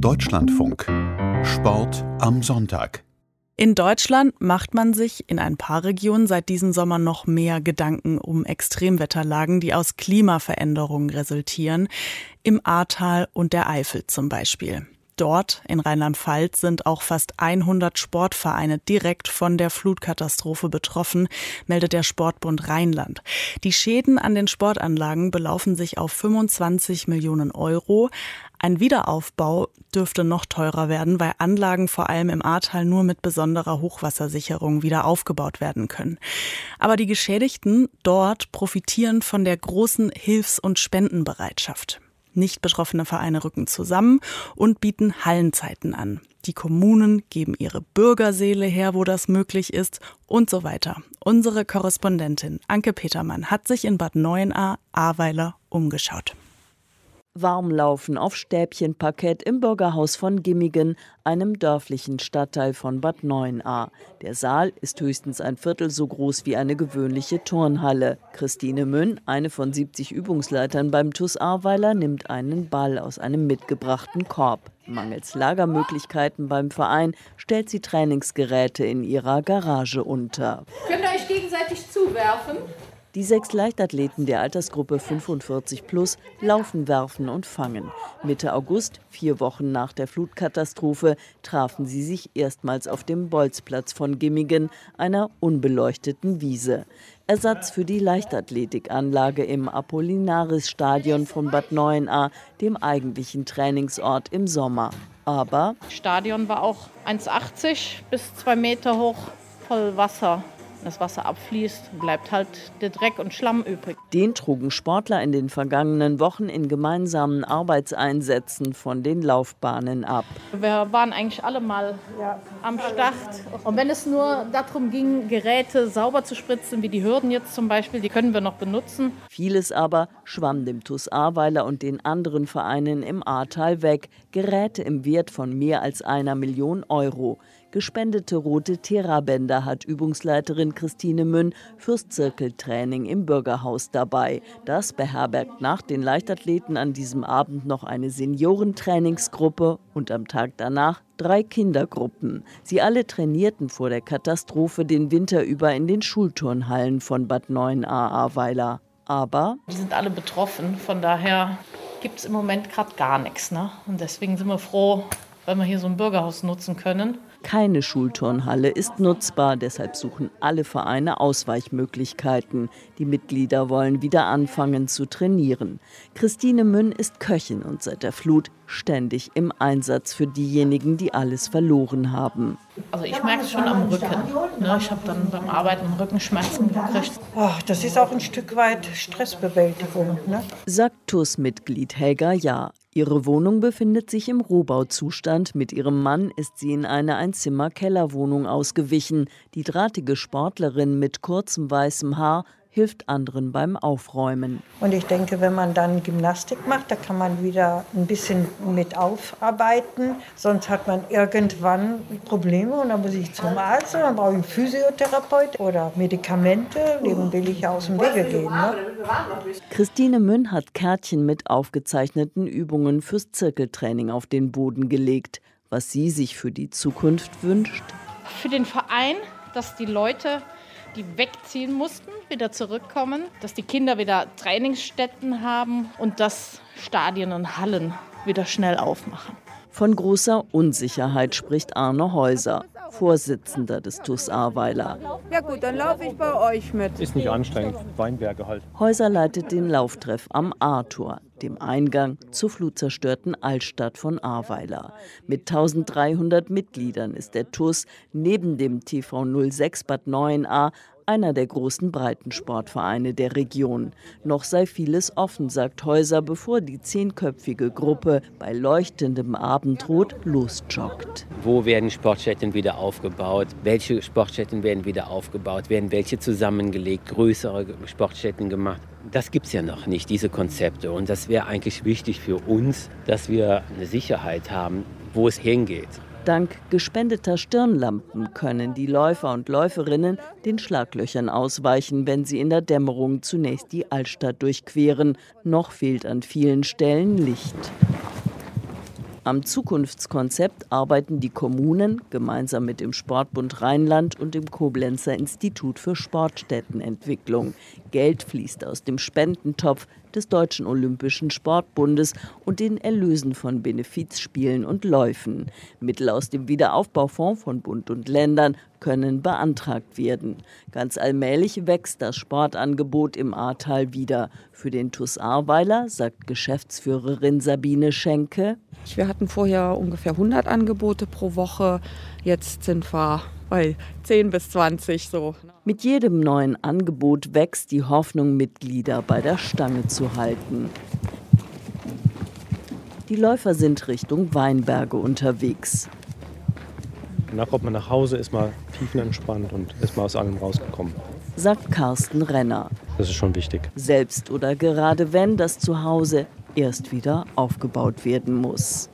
Deutschlandfunk. Sport am Sonntag. In Deutschland macht man sich in ein paar Regionen seit diesem Sommer noch mehr Gedanken um Extremwetterlagen, die aus Klimaveränderungen resultieren, im Ahrtal und der Eifel zum Beispiel. Dort in Rheinland-Pfalz sind auch fast 100 Sportvereine direkt von der Flutkatastrophe betroffen, meldet der Sportbund Rheinland. Die Schäden an den Sportanlagen belaufen sich auf 25 Millionen Euro. Ein Wiederaufbau dürfte noch teurer werden, weil Anlagen vor allem im Ahrtal nur mit besonderer Hochwassersicherung wieder aufgebaut werden können. Aber die Geschädigten dort profitieren von der großen Hilfs- und Spendenbereitschaft. Nicht betroffene Vereine rücken zusammen und bieten Hallenzeiten an. Die Kommunen geben ihre Bürgerseele her, wo das möglich ist und so weiter. Unsere Korrespondentin Anke Petermann hat sich in Bad Neuenahr, Ahrweiler umgeschaut. Warmlaufen auf Stäbchenparkett im Bürgerhaus von Gimmigen, einem dörflichen Stadtteil von Bad Neuenahr. Der Saal ist höchstens ein Viertel so groß wie eine gewöhnliche Turnhalle. Christine Münn, eine von 70 Übungsleitern beim TUS Ahrweiler, nimmt einen Ball aus einem mitgebrachten Korb. Mangels Lagermöglichkeiten beim Verein stellt sie Trainingsgeräte in ihrer Garage unter. Könnt ihr euch gegenseitig zuwerfen? Die sechs Leichtathleten der Altersgruppe 45 plus laufen, werfen und fangen. Mitte August, vier Wochen nach der Flutkatastrophe, trafen sie sich erstmals auf dem Bolzplatz von Gimmigen, einer unbeleuchteten Wiese. Ersatz für die Leichtathletikanlage im Apollinaris-Stadion von Bad Neuenahr, dem eigentlichen Trainingsort im Sommer. Aber Stadion war auch 1,80 bis 2 Meter hoch, voll Wasser das Wasser abfließt, bleibt halt der Dreck und Schlamm übrig. Den trugen Sportler in den vergangenen Wochen in gemeinsamen Arbeitseinsätzen von den Laufbahnen ab. Wir waren eigentlich alle mal ja. am Start. Und wenn es nur darum ging, Geräte sauber zu spritzen, wie die Hürden jetzt zum Beispiel, die können wir noch benutzen. Vieles aber schwamm dem TUS Ahrweiler und den anderen Vereinen im Ahrtal weg. Geräte im Wert von mehr als einer Million Euro. Gespendete rote Therabänder hat Übungsleiterin Christine Münn fürs Zirkeltraining im Bürgerhaus dabei. Das beherbergt nach den Leichtathleten an diesem Abend noch eine Seniorentrainingsgruppe und am Tag danach drei Kindergruppen. Sie alle trainierten vor der Katastrophe den Winter über in den Schulturnhallen von Bad 9a Ahrweiler. Aber die sind alle betroffen, von daher gibt es im Moment gerade gar nichts. Ne? Und deswegen sind wir froh, wenn wir hier so ein Bürgerhaus nutzen können. Keine Schulturnhalle ist nutzbar, deshalb suchen alle Vereine Ausweichmöglichkeiten. Die Mitglieder wollen wieder anfangen zu trainieren. Christine Münn ist Köchin und seit der Flut ständig im Einsatz für diejenigen, die alles verloren haben. Also ich merke es schon am Rücken. Ne? Ich habe dann beim Arbeiten Rückenschmerzen gekriegt. Oh, das ist auch ein Stück weit Stressbewältigung. Ne? Sagt TUS-Mitglied Helga Jahr. Ihre Wohnung befindet sich im Rohbauzustand. Mit ihrem Mann ist sie in eine Einzimmer-Kellerwohnung ausgewichen. Die drahtige Sportlerin mit kurzem weißem Haar hilft anderen beim Aufräumen. Und ich denke, wenn man dann Gymnastik macht, da kann man wieder ein bisschen mit aufarbeiten. Sonst hat man irgendwann Probleme und dann muss ich zum Arzt und dann brauche ich einen Physiotherapeut oder Medikamente. Dem will ich aus dem Wege gehen. Ne? Christine Münn hat Kärtchen mit aufgezeichneten Übungen fürs Zirkeltraining auf den Boden gelegt. Was sie sich für die Zukunft wünscht? Für den Verein, dass die Leute die wegziehen mussten, wieder zurückkommen, dass die Kinder wieder Trainingsstätten haben und dass Stadien und Hallen wieder schnell aufmachen. Von großer Unsicherheit spricht Arne Häuser, Vorsitzender des TUS Ahrweiler. Ja gut, dann laufe ich bei euch mit. Ist nicht anstrengend, Weinberge halt. Häuser leitet den Lauftreff am Ahrtor, dem Eingang zur flutzerstörten Altstadt von Ahrweiler. Mit 1300 Mitgliedern ist der TUS neben dem TV 06 Bad 9a einer der großen Breitensportvereine der Region. Noch sei vieles offen, sagt Häuser, bevor die zehnköpfige Gruppe bei leuchtendem Abendrot losjoggt. Wo werden Sportstätten wieder aufgebaut? Welche Sportstätten werden wieder aufgebaut? Werden welche zusammengelegt? Größere Sportstätten gemacht? Das gibt es ja noch nicht, diese Konzepte. Und das wäre eigentlich wichtig für uns, dass wir eine Sicherheit haben, wo es hingeht. Dank gespendeter Stirnlampen können die Läufer und Läuferinnen den Schlaglöchern ausweichen, wenn sie in der Dämmerung zunächst die Altstadt durchqueren. Noch fehlt an vielen Stellen Licht. Am Zukunftskonzept arbeiten die Kommunen gemeinsam mit dem Sportbund Rheinland und dem Koblenzer Institut für Sportstättenentwicklung. Geld fließt aus dem Spendentopf des Deutschen Olympischen Sportbundes und den Erlösen von Benefizspielen und Läufen. Mittel aus dem Wiederaufbaufonds von Bund und Ländern können beantragt werden. Ganz allmählich wächst das Sportangebot im Ahrtal wieder. Für den TUS Ahrweiler sagt Geschäftsführerin Sabine Schenke. Wir hatten vorher ungefähr 100 Angebote pro Woche. Jetzt sind wir bei 10 bis 20 so. Mit jedem neuen Angebot wächst die Hoffnung, Mitglieder bei der Stange zu halten. Die Läufer sind Richtung Weinberge unterwegs. Danach kommt man nach Hause, ist mal tiefenentspannt und ist mal aus allem rausgekommen. Sagt Carsten Renner. Das ist schon wichtig. Selbst oder gerade wenn das Zuhause erst wieder aufgebaut werden muss.